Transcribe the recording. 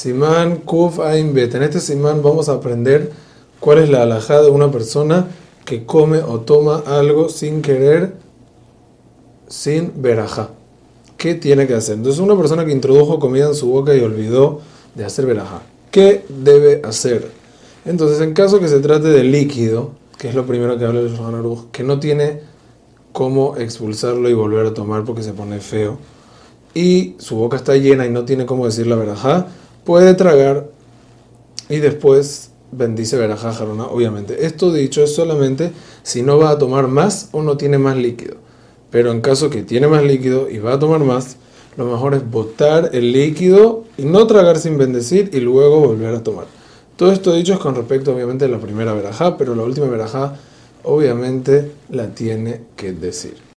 Simán Kuf Ain Bet. En este Simán vamos a aprender cuál es la alajada de una persona que come o toma algo sin querer, sin verajá. ¿Qué tiene que hacer? Entonces, una persona que introdujo comida en su boca y olvidó de hacer verajá. ¿Qué debe hacer? Entonces, en caso que se trate de líquido, que es lo primero que habla el Shulchan que no tiene cómo expulsarlo y volver a tomar porque se pone feo, y su boca está llena y no tiene cómo decir la verajá, puede tragar y después bendice verajá jarona, obviamente. Esto dicho es solamente si no va a tomar más o no tiene más líquido. Pero en caso que tiene más líquido y va a tomar más, lo mejor es botar el líquido y no tragar sin bendecir y luego volver a tomar. Todo esto dicho es con respecto obviamente a la primera verajá, pero la última verajá obviamente la tiene que decir.